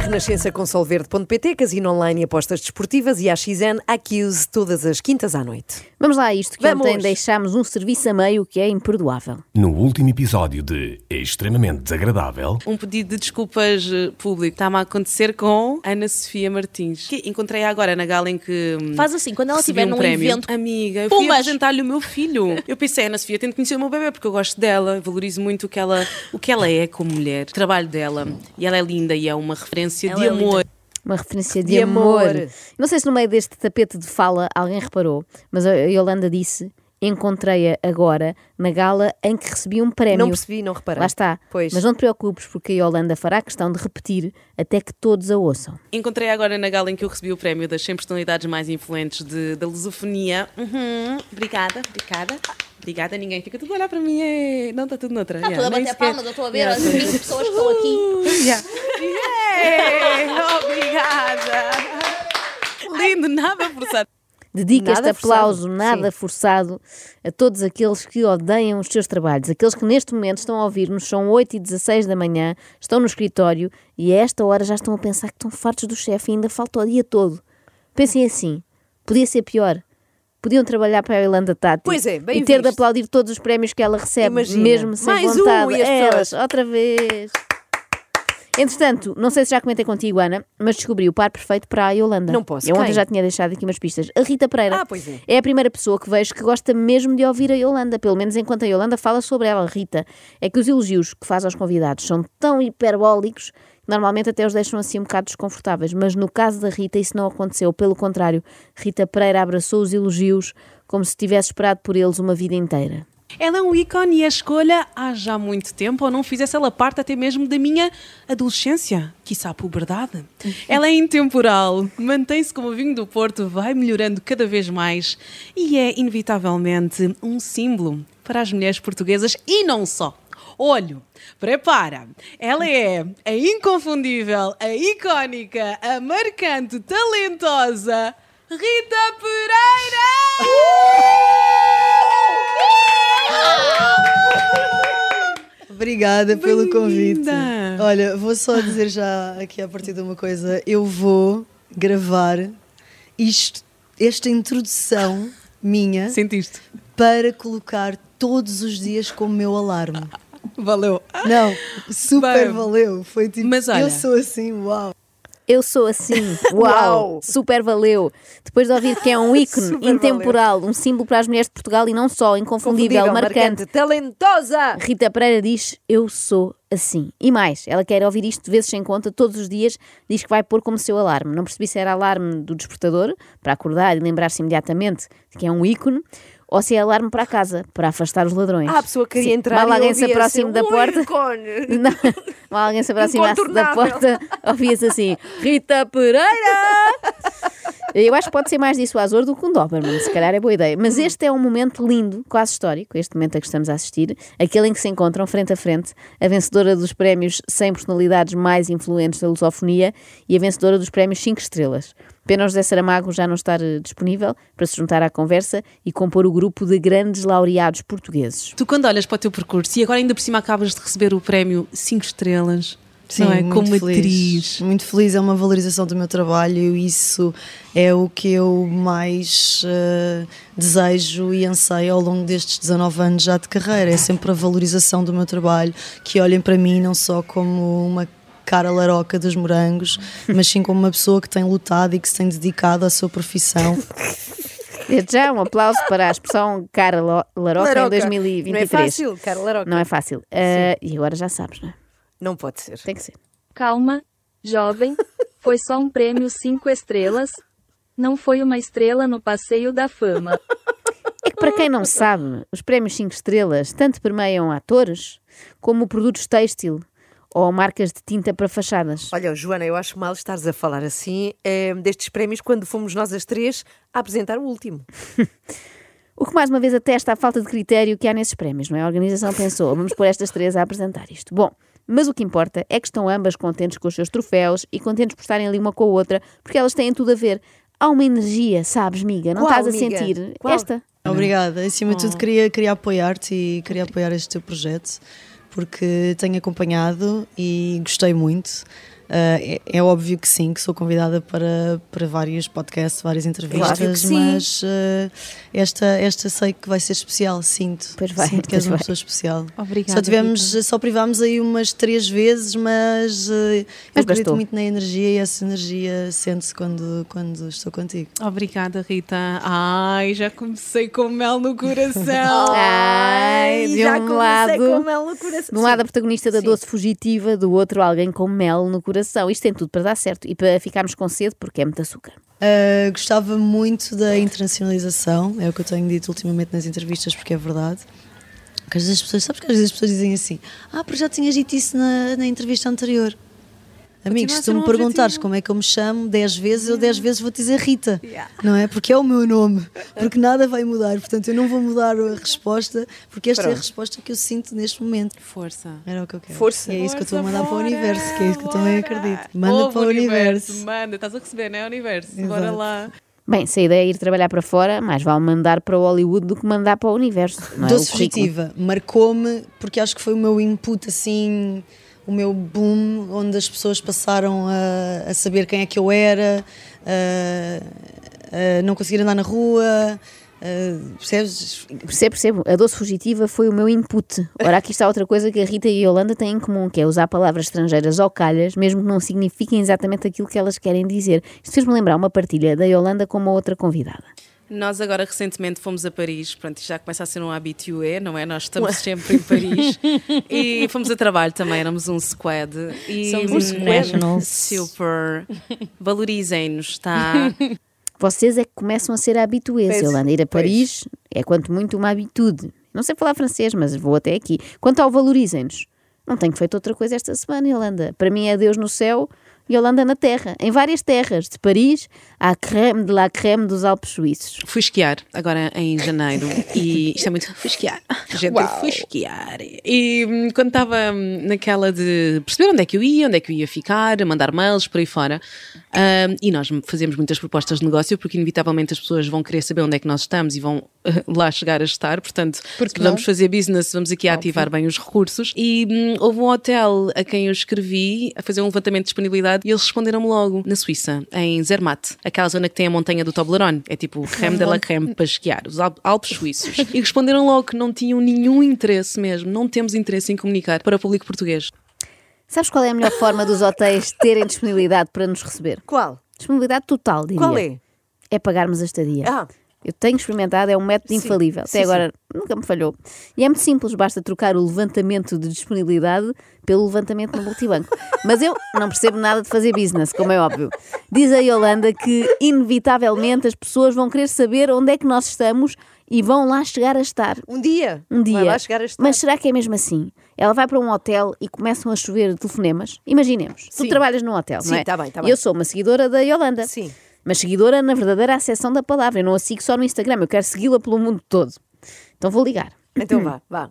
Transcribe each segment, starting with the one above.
Renascença com Solverde.pt, casino online e apostas desportivas e a XN Accuse todas as quintas à noite. Vamos lá a isto, que Vamos. ontem deixámos um serviço a meio que é imperdoável. No último episódio de Extremamente Desagradável, um pedido de desculpas eh, público. Está-me a acontecer com Ana Sofia Martins. Que encontrei agora na gala em que. hum, Faz assim, quando ela recebi um num prémio. evento. Amiga, eu fui Pumas. apresentar-lhe o meu filho. Eu pensei, Ana Sofia, tento conhecer o meu bebê porque eu gosto dela, valorizo muito o que ela, o que ela é como mulher, o trabalho dela. E ela é linda e é uma referência Ela de é amor. linda. Uma referência de, De amor. amor. Não sei se no meio deste tapete de fala alguém reparou, mas a Yolanda disse: Encontrei-a agora na gala em que recebi um prémio. Não percebi, não reparei. Lá está. Pois. Mas não te preocupes, porque a Yolanda fará questão de repetir até que todos a ouçam. Encontrei agora na gala em que eu recebi o prémio das 100 personalidades mais influentes de- da lusofonia. Uhum. Obrigada, obrigada. Obrigada, ninguém fica tudo a olhar para mim. é. Não está tudo noutra. Está Yeah, tudo a bater palmas, eu estou a ver Yeah, as 20 pessoas que estão aqui. Yeah. Yeah, Obrigada. Lindo, nada forçado. Dedica Nada este aplauso forçado, nada sim. forçado a todos aqueles que odeiam os seus trabalhos, aqueles que neste momento estão a ouvir-nos, são 8 e 16 da manhã, estão no escritório e a esta hora já estão a pensar que estão fartos do chefe e ainda falta o dia todo. Pensem assim, podia ser pior. Podiam trabalhar para a Irlanda Tati Pois é, bem e ter de visto. aplaudir todos os prémios que ela recebe, Imagina. mesmo sem Mais um vontade. e as Elas, pessoas- outra vez. Entretanto, não sei se já comentei contigo, Ana, mas descobri o par perfeito para a Yolanda. Não posso, Eu ontem quem? já tinha deixado aqui umas pistas. A Rita Pereira Ah, pois é. a primeira pessoa que vejo que gosta mesmo de ouvir a Yolanda, pelo menos enquanto a Yolanda fala sobre ela, Rita. É que os elogios que faz aos convidados são tão hiperbólicos que normalmente até os deixam assim um bocado desconfortáveis. Mas no caso da Rita isso não aconteceu. Pelo contrário, Rita Pereira abraçou os elogios como se tivesse esperado por eles uma vida inteira. Ela é um ícone e a escolha há já muito tempo, ou não fizesse ela parte até mesmo da minha adolescência, quiçá a puberdade. Ela é intemporal, mantém-se como o vinho do Porto, vai melhorando cada vez mais e é inevitavelmente um símbolo para as mulheres portuguesas e não só. Olho, prepara! Ela é a inconfundível, a icónica, a marcante, talentosa Rita Pereira! Obrigada pelo convite. Olha, vou só dizer já aqui a partir de uma coisa. Eu vou gravar isto, esta introdução minha Sentiste? para colocar todos os dias como meu alarme. Valeu. Não, super Bem, valeu. Foi tipo, mas olha- eu sou assim, uau. Eu sou assim, uau, super valeu. Depois de ouvir que é um ícone intemporal, um símbolo para as mulheres de Portugal e não só, inconfundível, marcante, talentosa! Rita Pereira diz: Eu sou assim. E mais, ela quer ouvir isto de vezes sem conta, todos os dias, diz que vai pôr como seu alarme. Não percebi se era alarme do despertador, para acordar e lembrar-se imediatamente de que é um ícone, ou se é alarme para a casa, para afastar os ladrões. Ah, a pessoa queria Sim, entrar mal e alguém se aproxime da "Um porta. ícone." Não, mal alguém se aproximasse da porta, ouvia-se assim: Rita Pereira! Eu acho que pode ser mais dissuasor do que um Doberman, se calhar é boa ideia. Mas este é um momento lindo, quase histórico, este momento a que estamos a assistir, aquele em que se encontram frente a frente a vencedora dos prémios 100 personalidades mais influentes da lusofonia e a vencedora dos prémios 5 estrelas. Pena o José Saramago já não estar eh, disponível para se juntar à conversa e compor o grupo de grandes laureados portugueses. Tu quando olhas para o teu percurso e agora ainda por cima acabas de receber o prémio 5 estrelas, Sim, não é? muito Como feliz. atriz. Muito feliz, é uma valorização do meu trabalho e isso é o que eu mais eh, desejo e anseio ao longo destes 19 anos já de carreira. É sempre a valorização do meu trabalho, que olhem para mim não só como uma cara laroca dos morangos, mas sim como uma pessoa que tem lutado e que se tem dedicado à sua profissão. Desde já, um aplauso para a expressão cara lo- laroca, em Laroca. 2023. Não é fácil, cara, Laroca. Não é fácil. Eh, e agora já sabes, não é? Não pode ser. Tem que ser. Calma, jovem. Foi só um prêmio cinco estrelas. Não foi uma estrela no passeio da fama. É que para quem não sabe, os prémios 5 estrelas tanto permeiam atores como produtos têxtil ou marcas de tinta para fachadas. Olha, Joana, eu acho mal estares a falar assim eh, destes prémios quando fomos nós as três a apresentar o último. O que mais uma vez atesta a falta de critério que há nesses prémios, não é? A organização pensou, vamos pôr estas três a apresentar isto. Bom, mas o que importa é que estão ambas contentes com os seus troféus e contentes por estarem ali uma com a outra, porque elas têm tudo a ver. Há uma energia, sabes, miga? Não Qual, estás a miga? sentir Qual? esta? Obrigada. Acima de tudo, queria, queria apoiar-te e queria apoiar este teu projeto, porque tenho acompanhado e gostei muito. Ah, é, é óbvio que sim, que sou convidada para, para vários podcasts, várias entrevistas, Claro mas ah, esta, esta sei que vai ser especial, sinto. Pois vai, sinto que és uma vai. pessoa especial. Obrigada, Só tivemos, só privámos aí umas três vezes, mas ah, eu Mas acredito bastou. muito na energia e essa energia sente-se quando, quando estou contigo. Obrigada, Rita. Ai, já comecei com mel no coração. Ai, de já um comecei lado, com mel no coração. de um lado a protagonista da Sim. doce fugitiva, do outro alguém com mel no coração. Isto tem tudo para dar certo e para ficarmos com sede porque é muito açúcar. Uh, gostava muito da internacionalização, é o que eu tenho dito ultimamente nas entrevistas, porque é verdade. Que às vezes as pessoas, sabes que às vezes as pessoas dizem assim: Ah, porque já tinhas dito isso na, na entrevista anterior. Amigos, se tu me um perguntares objetivo. como é que eu me chamo 10 vezes, eu 10 vezes vou dizer Rita, não é? Porque é o meu nome, porque nada vai mudar, portanto eu não vou mudar a resposta, porque esta é a Pronto. resposta que eu sinto neste momento. Força. Era o que eu quero. Força. E é isso que eu estou a Força, mandar para o bora, universo, que é isso que eu também bora. acredito. Manda Ouve, para o universo. Manda, estás a receber, não é? Universo. Bora Exato. lá. Bem, se a ideia é ir trabalhar para fora, mais vale mandar para o Hollywood do que mandar para o universo. Não é? Doce O marcou-me porque acho que foi o meu input assim, o meu boom, onde as pessoas passaram a, a saber quem é que eu era, a, não conseguir andar na rua, a, percebes? Percebo, percebo. A doce fugitiva foi o meu input. Ora, aqui está outra coisa que a Rita e a Yolanda têm em comum, que é usar palavras estrangeiras ao calhas, mesmo que não signifiquem exatamente aquilo que elas querem dizer. Isto fez-me lembrar uma partilha da Yolanda com uma outra convidada. Nós agora recentemente fomos a Paris, pronto, já começa a ser um habitué, não é? Nós estamos sempre em Paris e fomos a trabalho também, éramos um squad. E Somos um squad. Super. Valorizem-nos, tá? Vocês é que começam a ser habituês, Pois, Yolanda. Ir a pois. Paris é quanto muito uma habitude. Não sei falar francês, mas vou até aqui. Quanto ao valorizem-nos, não tenho feito outra coisa esta semana, Yolanda. Para mim é Deus no céu Yolanda na terra. Em várias terras. De Paris à creme de la creme dos Alpes suíços. Fui esquiar agora em janeiro e isto é muito fui esquiar. Gente, eu fui esquiar. E hum, quando estava hum, naquela de perceber onde é que eu ia, onde é que eu ia ficar, mandar mails por aí fora, hum, e nós fazemos muitas propostas de negócio porque inevitavelmente as pessoas vão querer saber onde é que nós estamos e vão lá chegar a estar. Portanto, se vamos fazer business, vamos aqui ativar bem os recursos. E hum, houve um hotel a quem eu escrevi a fazer um levantamento de disponibilidade e eles responderam-me logo na Suíça, em Zermatt, aquela zona que tem a montanha do Toblerone. É tipo creme de la creme para esquiar, os Al- Alpes suíços. E responderam logo que não tinham nenhum interesse mesmo, não temos interesse em comunicar para o público português. Sabes qual é a melhor forma dos hotéis terem disponibilidade para nos receber? Qual? Disponibilidade total, diria. Qual é? É pagarmos a estadia. Ah. Eu tenho experimentado, é um método Sim, infalível. Até sim, agora nunca me falhou. E é muito simples, basta trocar o levantamento de disponibilidade pelo levantamento no multibanco. Mas eu não percebo nada de fazer business, como é óbvio. Diz a Yolanda que, inevitavelmente, as pessoas vão querer saber onde é que nós estamos e vão lá chegar a estar. Um dia. Um dia. Vai lá chegar a estar. Mas será que é mesmo assim? Ela vai para um hotel e começam a chover telefonemas? Imaginemos, tu Sim. trabalhas num hotel, Sim, não é? tá bem, tá E bem. Eu sou uma seguidora da Yolanda. Sim. Mas seguidora na verdadeira acessão da palavra. Eu não a sigo só no Instagram, eu quero segui-la pelo mundo todo. Então vou ligar. Então vá, vá.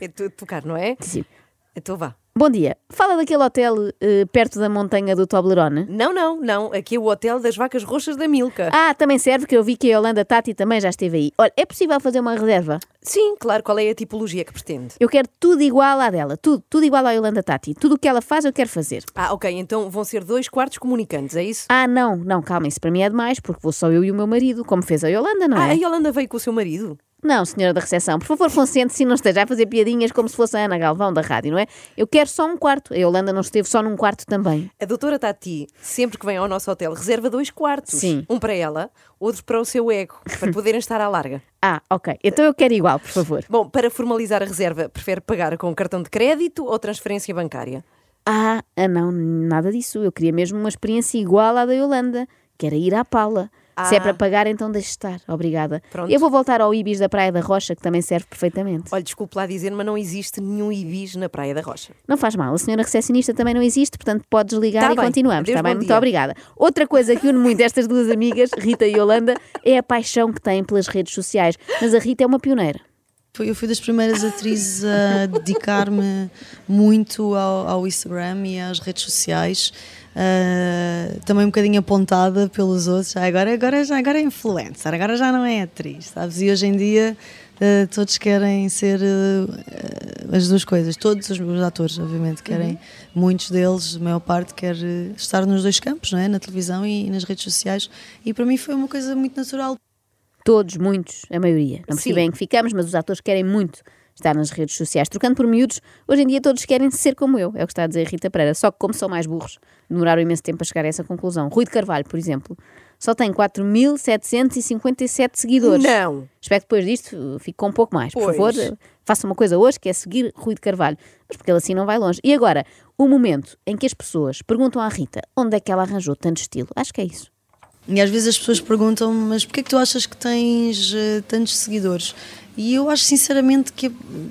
É tu tocar, não é? Sim. Então vá. Bom dia. Fala daquele hotel eh, perto da montanha do Toblerone. Não, não, não. Aqui é o Hotel das Vacas Roxas da Milka. Ah, também serve que eu vi que a Yolanda Tati também já esteve aí. Olha, é possível fazer uma reserva? Sim, claro. Qual é a tipologia que pretende? Eu quero tudo igual à dela. Tudo, tudo igual à Yolanda Tati. Tudo o que ela faz eu quero fazer. Ah, ok. Então vão ser dois quartos comunicantes, é isso? Ah, não, não, calma, isso para mim é demais, porque vou só eu e o meu marido, como fez a Yolanda, não Ah, é? a Yolanda veio com o seu marido? Não, senhora da recepção, por favor, concentre-se e não esteja a fazer piadinhas como se fosse a Ana Galvão da rádio, não é? Eu quero só um quarto. A Yolanda não esteve só num quarto também. A doutora Tati, sempre que vem ao nosso hotel, reserva dois quartos. Sim. Um para ela, outro para o seu ego, para poderem estar à larga. Ah, ok. Então eu quero igual, por favor. Bom, para formalizar a reserva, prefere pagar com cartão de crédito ou transferência bancária? Ah, ah, não, nada disso. Eu queria mesmo uma experiência igual à da Yolanda, que era ir à pala. Se é Ah. para pagar, então deixe estar. Obrigada. Pronto. Eu vou voltar ao Ibis da Praia da Rocha, que também serve perfeitamente. Olha, desculpe lá dizer, mas não existe nenhum Ibis na Praia da Rocha. Não faz mal, a senhora recepcionista também não existe, portanto pode desligar Tá e bem. continuamos. Está bem? Muito dia. obrigada. Outra coisa que une muito estas duas amigas, Rita e Yolanda, é a paixão que têm pelas redes sociais. Mas a Rita é uma pioneira. Eu fui das primeiras atrizes a dedicar-me muito ao, ao Instagram e às redes sociais. Ah, também um bocadinho apontada pelos outros. Ah, agora, agora, já, agora é influencer, agora já não é atriz, sabes? E hoje em dia ah, todos querem ser ah, as duas coisas. Todos os meus atores, obviamente, querem, muitos deles, a maior parte, quer estar nos dois campos, não é? na televisão e nas redes sociais. E para mim foi uma coisa muito natural. Todos, muitos, a maioria. Não percebi bem em que ficamos, mas os atores querem muito estar nas redes sociais. Trocando por miúdos, hoje em dia todos querem ser como eu, é o que está a dizer a Rita Pereira. Só que como são mais burros, demoraram imenso tempo a chegar a essa conclusão. Rui de Carvalho, por exemplo, só tem 4.757 seguidores. Não. Espero que depois disto uh, fique com um pouco mais. Por Pois. favor, uh, faça uma coisa hoje, que é seguir Rui de Carvalho. Mas porque ele assim não vai longe. E agora, o momento em que as pessoas perguntam à Rita onde é que ela arranjou tanto estilo. Acho que é isso. E às vezes as pessoas perguntam mas porquê é que tu achas que tens eh, tantos seguidores? E eu acho sinceramente que é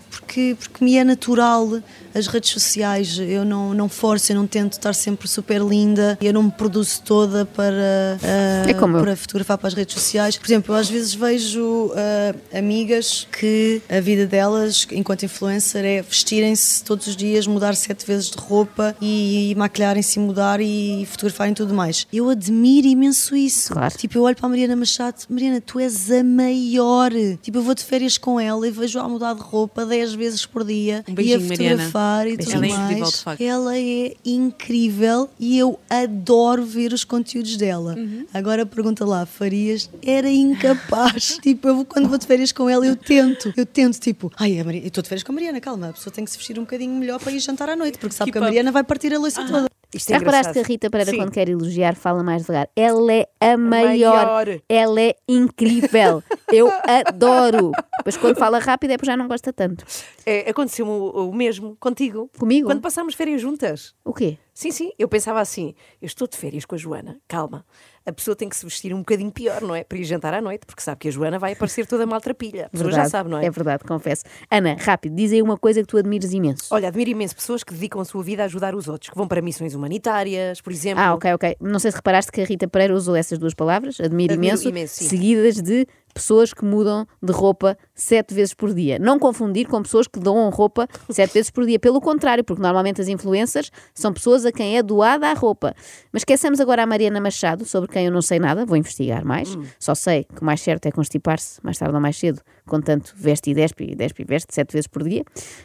porque, porque me é natural as redes sociais, eu não, não forço, eu não tento estar sempre super linda, eu não me produzo toda para, ah, É eu. para fotografar para as redes sociais. Por exemplo, eu às vezes vejo ah, amigas que a vida delas, enquanto influencer, é vestirem-se todos os dias, mudar sete vezes de roupa e, maquilharem-se e mudar e fotografarem tudo mais. Eu admiro imenso isso. Claro. Tipo, eu olho para a Mariana Machado, Mariana, tu és a maior. Tipo, eu vou de férias com ela e vejo-a mudar de roupa 10 vezes por dia Um e beijinho, a Mariana. fotografar e tudo Ela é mais. incrível, de facto. Ela é incrível e eu adoro ver os conteúdos dela. Uhum. Agora pergunta lá, Farias era incapaz. tipo, eu quando vou de férias com ela, eu tento. Eu tento, tipo, ai, a Maria, eu estou de férias com a Mariana, calma, a pessoa tem que se vestir um bocadinho melhor para ir jantar à noite, porque sabe Keep que a up. Mariana vai partir a louça toda. Isto é Já reparaste engraçado. que a Rita Pereira, Sim. quando quer elogiar, fala mais devagar? Ela é a maior. maior. Ela é incrível. Eu adoro. Mas quando fala rápido é porque já não gosta tanto. É, Aconteceu o, o mesmo contigo. Comigo? Quando passámos férias juntas. O quê? Sim, sim, eu pensava assim: eu estou de férias com a Joana, calma. A pessoa tem que se vestir um bocadinho pior, não é? Para ir jantar à noite, porque sabe que a Joana vai aparecer toda maltrapilha. A pessoa já Verdade. sabe, não é? É verdade, confesso. Ana, rápido, diz aí uma coisa que tu admires imenso. Olha, admiro imenso pessoas que dedicam a sua vida a ajudar os outros, que vão para missões humanitárias, por exemplo. Ah, ok, ok. Não sei se reparaste que a Rita Pereira usou essas duas palavras, admiro, Admiro imenso, imenso, seguidas de pessoas que mudam de roupa sete vezes por dia. Não confundir com pessoas que doam roupa sete vezes por dia. Pelo contrário, porque normalmente as influencers são pessoas a quem é doada a roupa. Mas esquecemos agora a Mariana Machado, sobre quem eu não sei nada, vou investigar mais. Hum. Só sei que o mais certo é constipar-se, mais tarde ou mais cedo, contanto veste e despe, e despe e veste sete vezes por dia.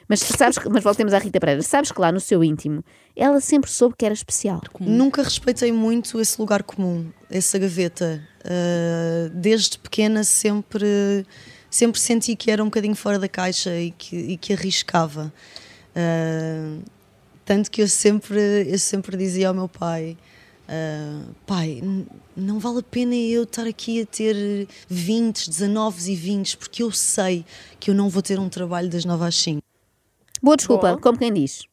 Mas sabes que, mas voltemos à Rita Pereira. Sabes que lá no seu íntimo, ela sempre soube que era especial. Nunca respeitei muito esse lugar comum, essa gaveta. Uh, desde pequena sempre, sempre senti que era um bocadinho fora da caixa e que, e que arriscava. Uh, tanto que eu sempre, eu sempre dizia ao meu pai: uh, Pai, não vale a pena eu estar aqui a ter 20, 19 e 20, porque eu sei que eu não vou ter um trabalho das 9 às 5. Boa desculpa, como quem diz.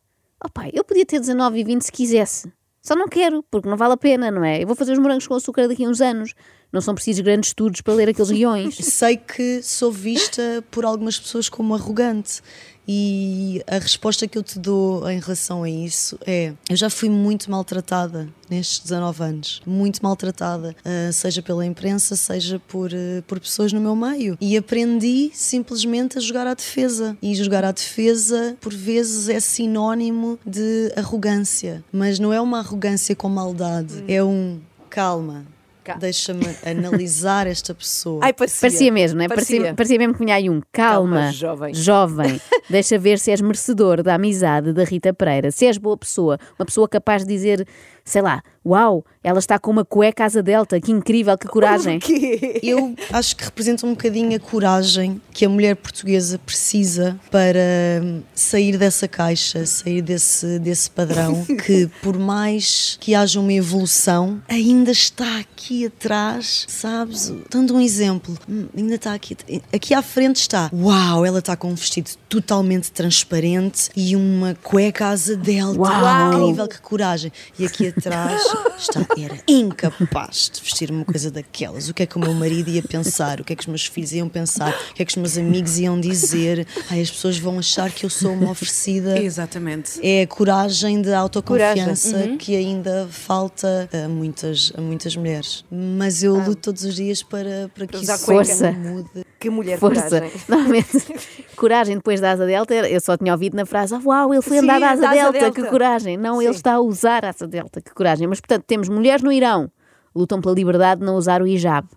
Oh pai, eu podia ter 19 e 20 se quisesse. Só não quero, porque não vale a pena, não é? Eu vou fazer os morangos com açúcar daqui a uns anos. Não são precisos grandes estudos para ler aqueles guiões. sei que sou vista por algumas pessoas como arrogante. E a resposta que eu te dou em relação a isso é: eu já fui muito maltratada nestes 19 anos, muito maltratada, ah, seja pela imprensa, seja por, ah, por pessoas no meu meio. E aprendi simplesmente a jogar à defesa. E jogar à defesa, por vezes, é sinónimo de arrogância. Mas não é uma arrogância com maldade, é um calma. Deixa-me analisar esta pessoa. Ai, parecia. Parecia mesmo, não é? Parecia, Parecia. parecia mesmo que vinha aí um. Calma, Calma, jovem." jovem. Deixa ver se és merecedor da amizade da Rita Pereira. Se és boa pessoa, uma pessoa capaz de dizer, sei lá, uau, ela está com uma cueca asa delta, que incrível, que coragem. Eu acho que representa um bocadinho a coragem que a mulher portuguesa precisa para hum, sair dessa caixa, sair desse, desse padrão, que por mais que haja uma evolução, ainda está aqui atrás, sabes? Dando um exemplo, hum, ainda está aqui, aqui à frente está, uau, ela está com um vestido totalmente transparente e uma cueca asa delta, Uau! incrível, que coragem. E aqui trás está, era incapaz de vestir uma coisa daquelas. O que é que o meu marido ia pensar? O que é que os meus filhos iam pensar? O que é que os meus amigos iam dizer? Ai, as pessoas vão achar que eu sou uma oferecida. Exatamente. É a coragem de autoconfiança Coragem. que ainda falta a muitas, a muitas mulheres. Mas eu luto todos os dias para, para que isso. Força. mude. Que mulher Força. coragem. Normalmente, coragem depois da asa delta, eu só tinha ouvido na frase: "Ah, Uau, ele foi Sim, andar da asa da asa delta, delta." que coragem. Não, ele Sim. está a usar a asa delta, que coragem. Mas, portanto, temos mulheres no Irão, lutam pela liberdade de não usar o hijab.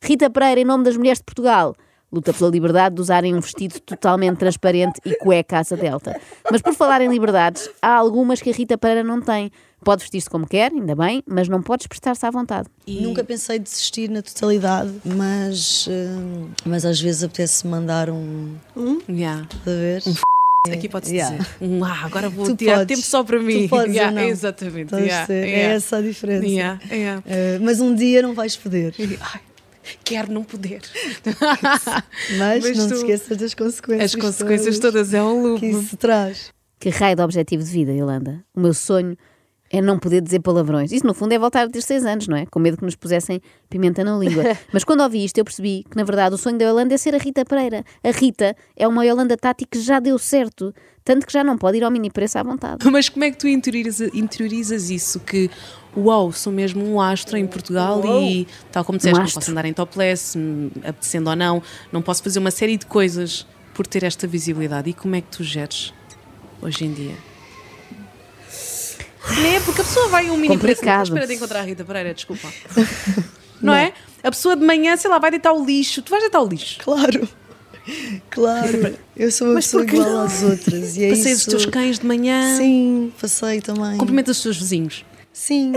Rita Pereira, em nome das mulheres de Portugal, luta pela liberdade de usarem um vestido totalmente transparente e cueca asa delta. Mas por falar em liberdades, há algumas que a Rita Pereira não tem. Pode vestir-se como quer, ainda bem, mas não pode expressar-se à vontade. Nunca pensei desistir na totalidade, mas, hum, mas às vezes apetece mandar um. Yeah. Estás a ver? Aqui pode-se Yeah. dizer. Um, ah, agora vou Tu tirar podes. tempo só para mim. Tu podes Yeah, ou não. Exatamente. Yeah, perceber? yeah. É essa a diferença. Yeah, yeah. Eh, mas um dia não vais poder. Ai, quero não poder. Mas, Mas não tu- te esqueças das consequências. As consequências todas é um loop. que isso traz. Que raio de objetivo de vida, Yolanda? O meu sonho é não poder dizer palavrões. Isso, no fundo, é voltar a ter seis anos, não é? Com medo que nos pusessem pimenta na língua. Mas quando ouvi isto, eu percebi que, na verdade, o sonho da Yolanda é ser a Rita Pereira. A Rita é uma Yolanda Tati que já deu certo. Tanto que já não pode ir ao mini preço à vontade. Mas como é que tu interioriza- interiorizas isso? Que, uau, sou mesmo um astro em Portugal e, tal como disseste, Um não posso andar em topless, hum, apetecendo ou não, não posso fazer uma série de coisas por ter esta visibilidade. E como é que tu geres hoje em dia? Não é? Porque a pessoa vai um mini preço Complicado. à espera de encontrar a Rita Pereira, desculpa. Não, é? A pessoa de manhã, sei lá, vai deitar o lixo. Tu vais deitar o lixo. Claro. Claro. Eu sou uma Mas pessoa igual não? às outras. E é Passeias isso. os teus cães de manhã. Sim, passei também. Cumprimentas os teus vizinhos. Sim.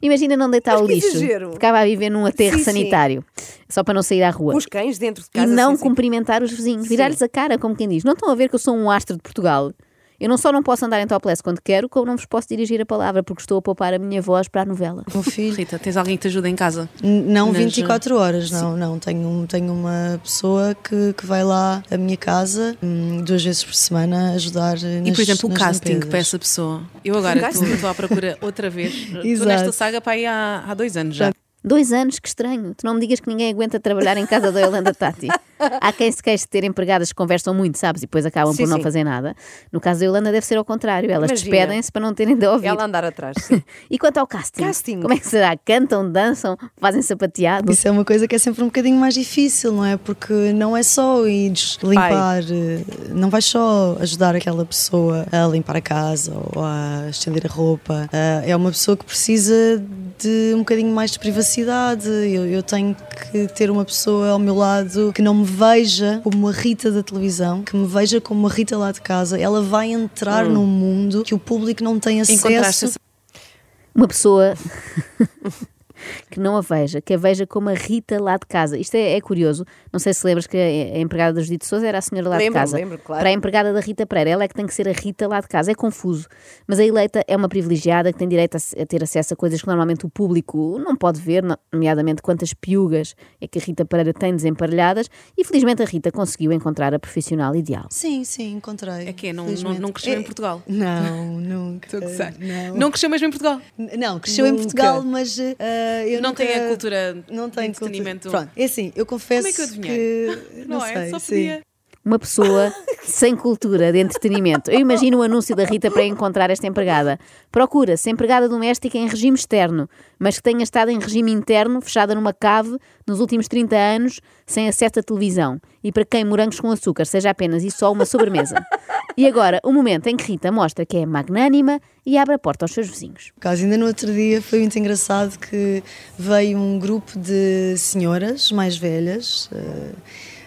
Imagina não deitar o lixo. exagero. Ficava a viver num aterro Sim, sim. sanitário. Só para não sair à rua. Os cães dentro de E casa. não sim, sim. cumprimentar os vizinhos, virar-lhes a cara, como quem diz. Não estão a ver que eu sou um astro de Portugal? Eu não só não posso andar em topless quando quero, como não vos posso dirigir a palavra, porque estou a poupar a minha voz para a novela. Meu filho. Rita, tens alguém que te ajude em casa? N- Não Mas, 24 horas, não, não. Tenho, tenho uma pessoa que, que vai lá à minha casa hum, duas vezes por semana ajudar nas E, por exemplo, o nas casting limpezas. para essa pessoa. Eu agora Casting? estou à procura outra vez. Estou nesta saga para aí há, há dois anos já. Dois anos, que estranho. Tu não me digas que ninguém aguenta trabalhar em casa da Yolanda Tati. Há quem se queixe de ter empregadas que conversam muito, sabes? E depois acabam Sim, por não sim. fazer nada. No caso da Yolanda deve ser ao contrário. Elas despedem-se para não terem de ouvir. Ela andar atrás. sim. E quanto ao casting? Casting. Como é que será? Cantam, dançam, fazem sapateado? Isso é uma coisa que é sempre um bocadinho mais difícil, não é? Porque não é só ir limpar, eh, não vais só ajudar aquela pessoa a limpar a casa ou a estender a roupa. Eh, É uma pessoa que precisa de um bocadinho mais de privacidade. Eu, eu tenho que ter uma pessoa ao meu lado que não me veja como a Rita da televisão, que me veja como a Rita lá de casa. Ela vai entrar num mundo que o público não tem acesso. Uma pessoa que não a veja, que a veja como a Rita lá de casa. Isto é, é curioso. Não sei se lembras que a, a empregada da Judite Souza era a senhora lá de Lembro-me, casa. lembro, claro. Para a empregada da Rita Pereira, ela é que tem que ser a Rita lá de casa. É confuso. Mas a eleita é uma privilegiada que tem direito a, a ter acesso a coisas que normalmente o público não pode ver, no- nomeadamente quantas piugas é que a Rita Pereira tem desemparelhadas. E felizmente a Rita conseguiu encontrar a profissional ideal. Sim, sim, encontrei. É que é, não, não, não cresceu É- em Portugal. Não, nunca. Estou a gozar. Não. Não cresceu mesmo em Portugal. Não, cresceu em Nunca. Portugal, mas eh, eu Não nunca- tem a cultura não de tem entretenimento. Cultura. Pronto, é assim, eu confesso Como é que eu adivinhei? que Não, não, é? sei, Só sim. Uma pessoa sem cultura de entretenimento. Eu imagino o anúncio da Rita para encontrar esta empregada. Procura-se empregada doméstica em regime externo, mas que tenha estado em regime interno, fechada numa cave, nos últimos 30 anos, sem acesso à televisão. E para quem morangos com açúcar seja apenas e só uma sobremesa. E agora, o momento em que Rita mostra que é magnânima e abre a porta aos seus vizinhos. Por acaso, ainda no outro dia foi muito engraçado que veio um grupo de senhoras mais velhas eh,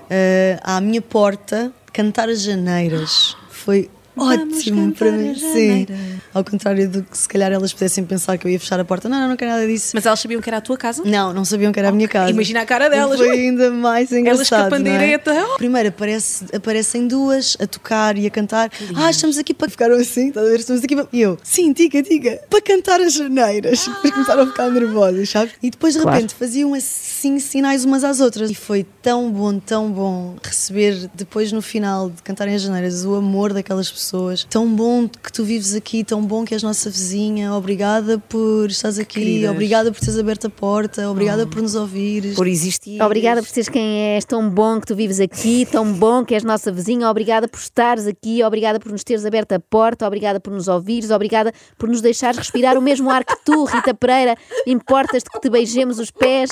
eh, à minha porta cantar as janeiras. Foi ótimo para mim. Sim. Ao contrário do que se calhar elas pudessem pensar que eu ia fechar a porta. Não, não, não quero nada disso. Mas elas sabiam que era a tua casa? Não, não sabiam que era a minha casa. Imagina a cara delas. Foi ainda mais Elas com a engraçado. não é? pandeireta. Oh! Primeiro aparece, aparecem duas a tocar e a cantar. Ah, estamos aqui para. Ficaram assim, estás a ver? Estamos aqui para. E eu, sim, diga, diga, para cantar as janeiras. Depois começaram a ficar nervosas, sabes? E depois de Claro. repente faziam assim sinais umas às outras. E foi tão bom, tão bom receber depois no final de cantarem as janeiras o amor daquelas pessoas. Pessoas. Tão bom que tu vives aqui, tão bom que és nossa vizinha. Obrigada por estás aqui, Queridas. obrigada por teres aberto a porta, obrigada por nos ouvires. Por existir. Obrigada por seres quem és, tão bom que tu vives aqui, tão bom que és nossa vizinha, obrigada por estares aqui, obrigada por nos teres aberto a porta, obrigada por nos ouvires, obrigada por nos deixares respirar o mesmo ar que tu, Rita Pereira. Importas-te que te beijemos os pés?